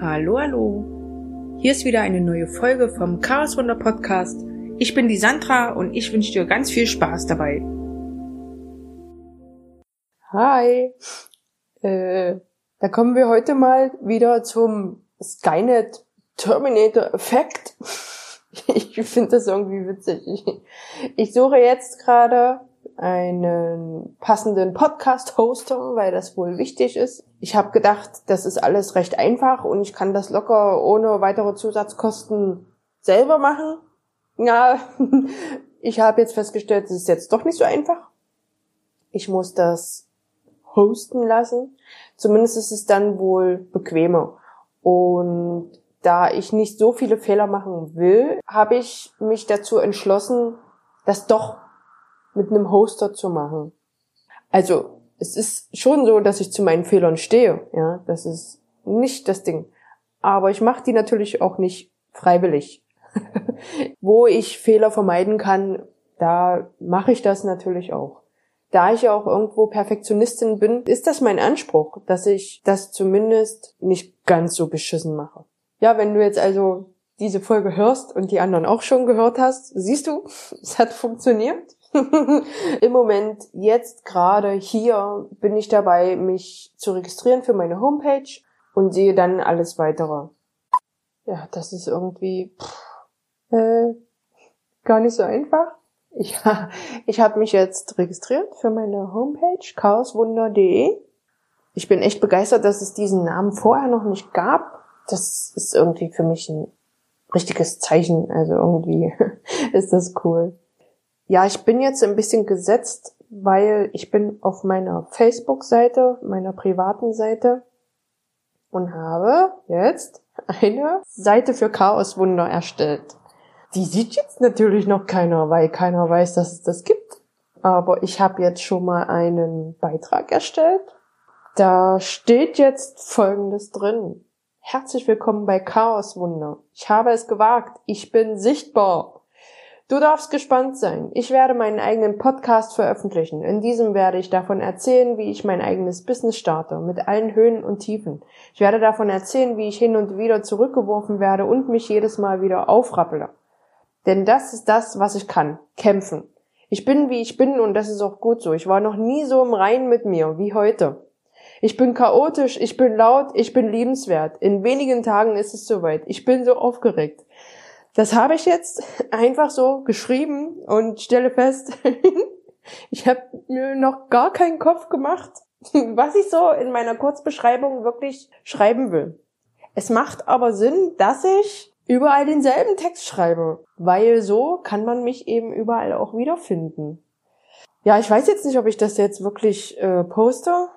Hallo, hallo. Hier ist wieder eine neue Folge vom Chaos Wunder Podcast. Ich bin die Sandra und ich wünsche dir ganz viel Spaß dabei. Hi. Äh, da kommen wir heute mal wieder zum Skynet Terminator Effekt. Ich finde das irgendwie witzig. Ich, ich suche jetzt gerade einen passenden Podcast-Hoster, weil das wohl wichtig ist. Ich habe gedacht, das ist alles recht einfach und ich kann das locker ohne weitere Zusatzkosten selber machen. Ja, ich habe jetzt festgestellt, es ist jetzt doch nicht so einfach. Ich muss das hosten lassen. Zumindest ist es dann wohl bequemer. Und da ich nicht so viele Fehler machen will, habe ich mich dazu entschlossen, das doch mit einem Hoster zu machen. Also es ist schon so, dass ich zu meinen Fehlern stehe. Ja, das ist nicht das Ding. Aber ich mache die natürlich auch nicht freiwillig. Wo ich Fehler vermeiden kann, da mache ich das natürlich auch. Da ich ja auch irgendwo Perfektionistin bin, ist das mein Anspruch, dass ich das zumindest nicht ganz so beschissen mache. Ja, wenn du jetzt also diese Folge hörst und die anderen auch schon gehört hast, siehst du, es hat funktioniert. Im Moment, jetzt gerade hier, bin ich dabei, mich zu registrieren für meine Homepage und sehe dann alles weitere. Ja, das ist irgendwie pff, äh, gar nicht so einfach. Ich, ich habe mich jetzt registriert für meine Homepage chaoswunder.de. Ich bin echt begeistert, dass es diesen Namen vorher noch nicht gab. Das ist irgendwie für mich ein richtiges Zeichen. Also irgendwie ist das cool. Ja, ich bin jetzt ein bisschen gesetzt, weil ich bin auf meiner Facebook-Seite, meiner privaten Seite und habe jetzt eine Seite für Chaoswunder erstellt. Die sieht jetzt natürlich noch keiner, weil keiner weiß, dass es das gibt. Aber ich habe jetzt schon mal einen Beitrag erstellt. Da steht jetzt Folgendes drin. Herzlich willkommen bei Chaoswunder. Ich habe es gewagt. Ich bin sichtbar. Du darfst gespannt sein. Ich werde meinen eigenen Podcast veröffentlichen. In diesem werde ich davon erzählen, wie ich mein eigenes Business starte, mit allen Höhen und Tiefen. Ich werde davon erzählen, wie ich hin und wieder zurückgeworfen werde und mich jedes Mal wieder aufrappele. Denn das ist das, was ich kann. Kämpfen. Ich bin, wie ich bin und das ist auch gut so. Ich war noch nie so im Reinen mit mir wie heute. Ich bin chaotisch, ich bin laut, ich bin liebenswert. In wenigen Tagen ist es soweit. Ich bin so aufgeregt. Das habe ich jetzt einfach so geschrieben und stelle fest, ich habe mir noch gar keinen Kopf gemacht, was ich so in meiner Kurzbeschreibung wirklich schreiben will. Es macht aber Sinn, dass ich überall denselben Text schreibe, weil so kann man mich eben überall auch wiederfinden. Ja, ich weiß jetzt nicht, ob ich das jetzt wirklich äh, poste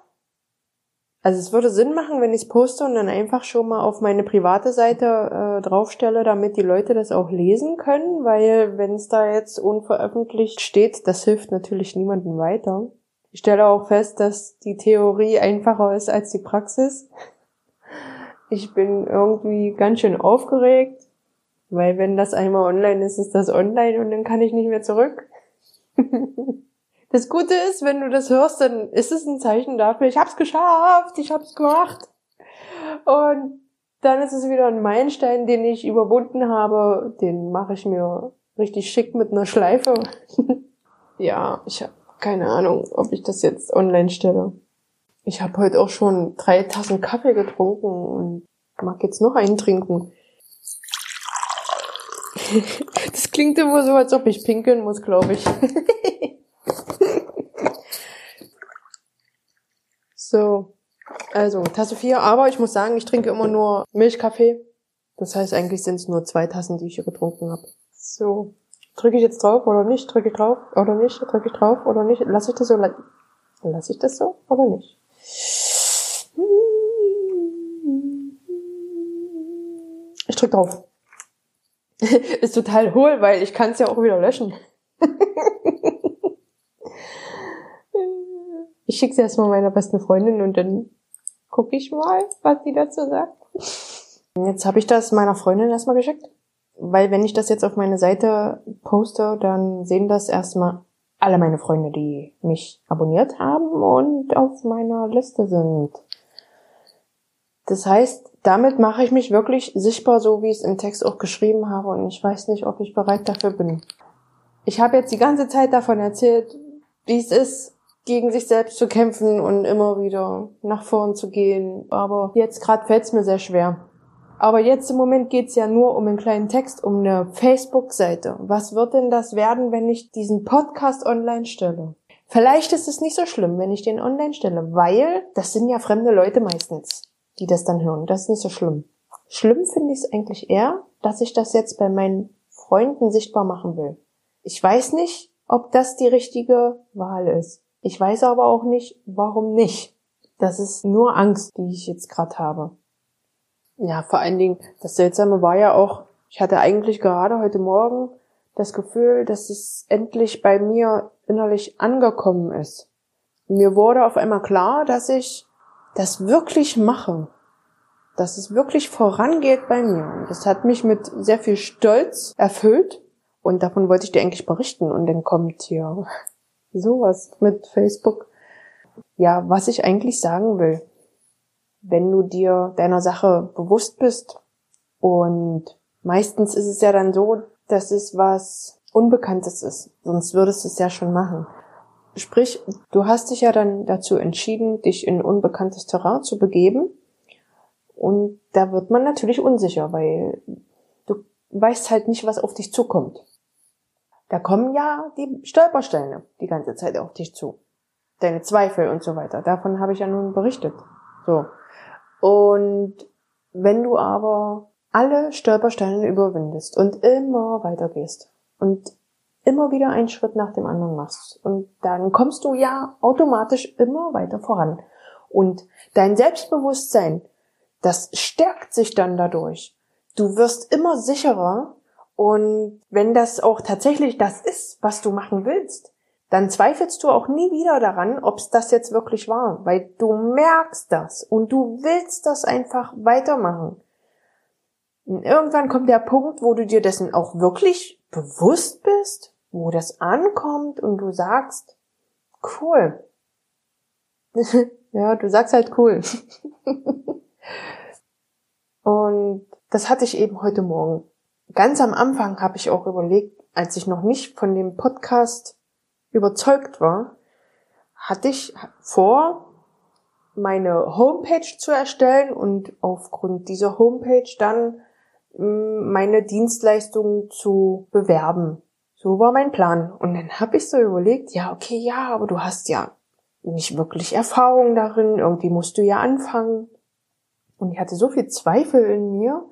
also es würde Sinn machen, wenn ich es poste und dann einfach schon mal auf meine private Seite äh, draufstelle, damit die Leute das auch lesen können, weil wenn es da jetzt unveröffentlicht steht, das hilft natürlich niemandem weiter. Ich stelle auch fest, dass die Theorie einfacher ist als die Praxis. Ich bin irgendwie ganz schön aufgeregt, weil wenn das einmal online ist, ist das online und dann kann ich nicht mehr zurück. Das Gute ist, wenn du das hörst, dann ist es ein Zeichen dafür, ich hab's geschafft, ich hab's gemacht. Und dann ist es wieder ein Meilenstein, den ich überwunden habe. Den mache ich mir richtig schick mit einer Schleife. ja, ich habe keine Ahnung, ob ich das jetzt online stelle. Ich habe heute auch schon drei Tassen Kaffee getrunken und mag jetzt noch einen trinken. das klingt immer so, als ob ich pinkeln muss, glaube ich. So, also Tasse 4, aber ich muss sagen, ich trinke immer nur Milchkaffee. Das heißt, eigentlich sind es nur zwei Tassen, die ich hier getrunken habe. So, drücke ich jetzt drauf oder nicht? Drücke ich drauf oder nicht? Drücke ich drauf oder nicht? Lass ich das so? Lass ich das so oder nicht? Ich drück drauf. Ist total hohl, weil ich kann es ja auch wieder löschen. Ich schicke sie erstmal meiner besten Freundin und dann gucke ich mal, was sie dazu sagt. Jetzt habe ich das meiner Freundin erstmal geschickt, weil wenn ich das jetzt auf meine Seite poste, dann sehen das erstmal alle meine Freunde, die mich abonniert haben und auf meiner Liste sind. Das heißt, damit mache ich mich wirklich sichtbar, so wie ich es im Text auch geschrieben habe. Und ich weiß nicht, ob ich bereit dafür bin. Ich habe jetzt die ganze Zeit davon erzählt, wie es ist, gegen sich selbst zu kämpfen und immer wieder nach vorn zu gehen. Aber jetzt gerade fällt es mir sehr schwer. Aber jetzt im Moment geht's ja nur um einen kleinen Text, um eine Facebook-Seite. Was wird denn das werden, wenn ich diesen Podcast online stelle? Vielleicht ist es nicht so schlimm, wenn ich den online stelle, weil das sind ja fremde Leute meistens, die das dann hören. Das ist nicht so schlimm. Schlimm finde ich es eigentlich eher, dass ich das jetzt bei meinen Freunden sichtbar machen will. Ich weiß nicht, ob das die richtige Wahl ist. Ich weiß aber auch nicht, warum nicht. Das ist nur Angst, die ich jetzt gerade habe. Ja, vor allen Dingen, das Seltsame war ja auch, ich hatte eigentlich gerade heute Morgen das Gefühl, dass es endlich bei mir innerlich angekommen ist. Mir wurde auf einmal klar, dass ich das wirklich mache. Dass es wirklich vorangeht bei mir. Und das hat mich mit sehr viel Stolz erfüllt. Und davon wollte ich dir eigentlich berichten. Und dann kommt hier sowas mit Facebook. Ja, was ich eigentlich sagen will wenn du dir deiner Sache bewusst bist. Und meistens ist es ja dann so, dass es was Unbekanntes ist. Sonst würdest du es ja schon machen. Sprich, du hast dich ja dann dazu entschieden, dich in unbekanntes Terrain zu begeben. Und da wird man natürlich unsicher, weil du weißt halt nicht, was auf dich zukommt. Da kommen ja die Stolpersteine die ganze Zeit auf dich zu. Deine Zweifel und so weiter. Davon habe ich ja nun berichtet. So. Und wenn du aber alle Stolpersteine überwindest und immer weitergehst und immer wieder einen Schritt nach dem anderen machst und dann kommst du ja automatisch immer weiter voran. Und dein Selbstbewusstsein, das stärkt sich dann dadurch. Du wirst immer sicherer und wenn das auch tatsächlich das ist, was du machen willst, dann zweifelst du auch nie wieder daran, ob es das jetzt wirklich war, weil du merkst das und du willst das einfach weitermachen. Und irgendwann kommt der Punkt, wo du dir dessen auch wirklich bewusst bist, wo das ankommt und du sagst, cool. ja, du sagst halt cool. und das hatte ich eben heute Morgen. Ganz am Anfang habe ich auch überlegt, als ich noch nicht von dem Podcast überzeugt war, hatte ich vor, meine Homepage zu erstellen und aufgrund dieser Homepage dann mm, meine Dienstleistungen zu bewerben. So war mein Plan. Und dann habe ich so überlegt, ja, okay, ja, aber du hast ja nicht wirklich Erfahrung darin, irgendwie musst du ja anfangen. Und ich hatte so viel Zweifel in mir.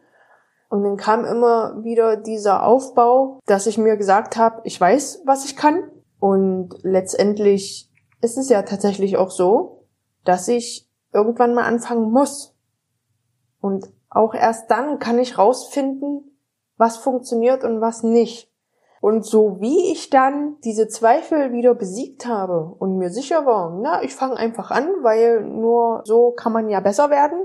Und dann kam immer wieder dieser Aufbau, dass ich mir gesagt habe, ich weiß, was ich kann, und letztendlich ist es ja tatsächlich auch so, dass ich irgendwann mal anfangen muss. Und auch erst dann kann ich rausfinden, was funktioniert und was nicht. Und so wie ich dann diese Zweifel wieder besiegt habe und mir sicher war, na, ich fange einfach an, weil nur so kann man ja besser werden,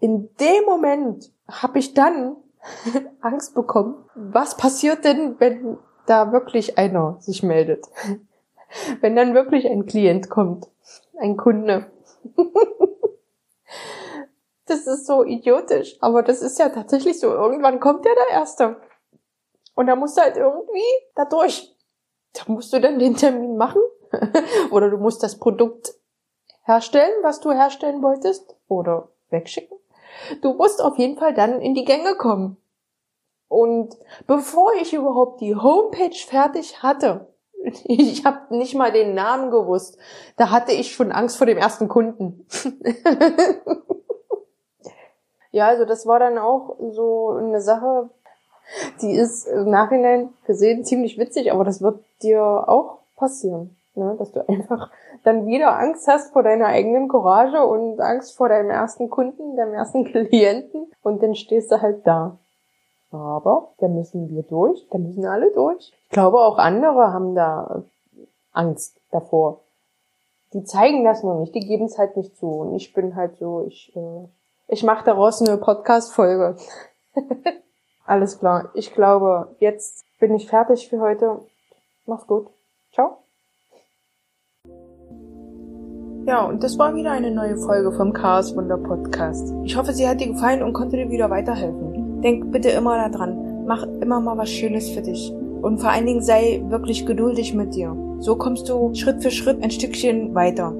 in dem Moment habe ich dann Angst bekommen. Was passiert denn, wenn da wirklich einer sich meldet. Wenn dann wirklich ein Klient kommt, ein Kunde. das ist so idiotisch, aber das ist ja tatsächlich so. Irgendwann kommt ja der Erste. Und da musst du halt irgendwie da durch. Da musst du dann den Termin machen. Oder du musst das Produkt herstellen, was du herstellen wolltest. Oder wegschicken. Du musst auf jeden Fall dann in die Gänge kommen. Und bevor ich überhaupt die Homepage fertig hatte, ich habe nicht mal den Namen gewusst, da hatte ich schon Angst vor dem ersten Kunden. ja, also das war dann auch so eine Sache, die ist im Nachhinein gesehen ziemlich witzig, aber das wird dir auch passieren, ne? dass du einfach dann wieder Angst hast vor deiner eigenen Courage und Angst vor deinem ersten Kunden, deinem ersten Klienten und dann stehst du halt da. Aber da müssen wir durch, da müssen alle durch. Ich glaube, auch andere haben da Angst davor. Die zeigen das nur nicht, die geben es halt nicht zu. Und ich bin halt so, ich, äh, ich mache daraus eine Podcast-Folge. Alles klar. Ich glaube, jetzt bin ich fertig für heute. Mach's gut. Ciao. Ja, und das war wieder eine neue Folge vom Chaos Wunder Podcast. Ich hoffe, sie hat dir gefallen und konnte dir wieder weiterhelfen. Denk bitte immer daran, mach immer mal was Schönes für dich. Und vor allen Dingen sei wirklich geduldig mit dir. So kommst du Schritt für Schritt ein Stückchen weiter.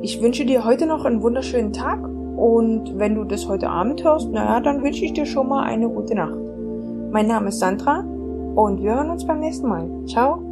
Ich wünsche dir heute noch einen wunderschönen Tag und wenn du das heute Abend hörst, naja, dann wünsche ich dir schon mal eine gute Nacht. Mein Name ist Sandra und wir hören uns beim nächsten Mal. Ciao.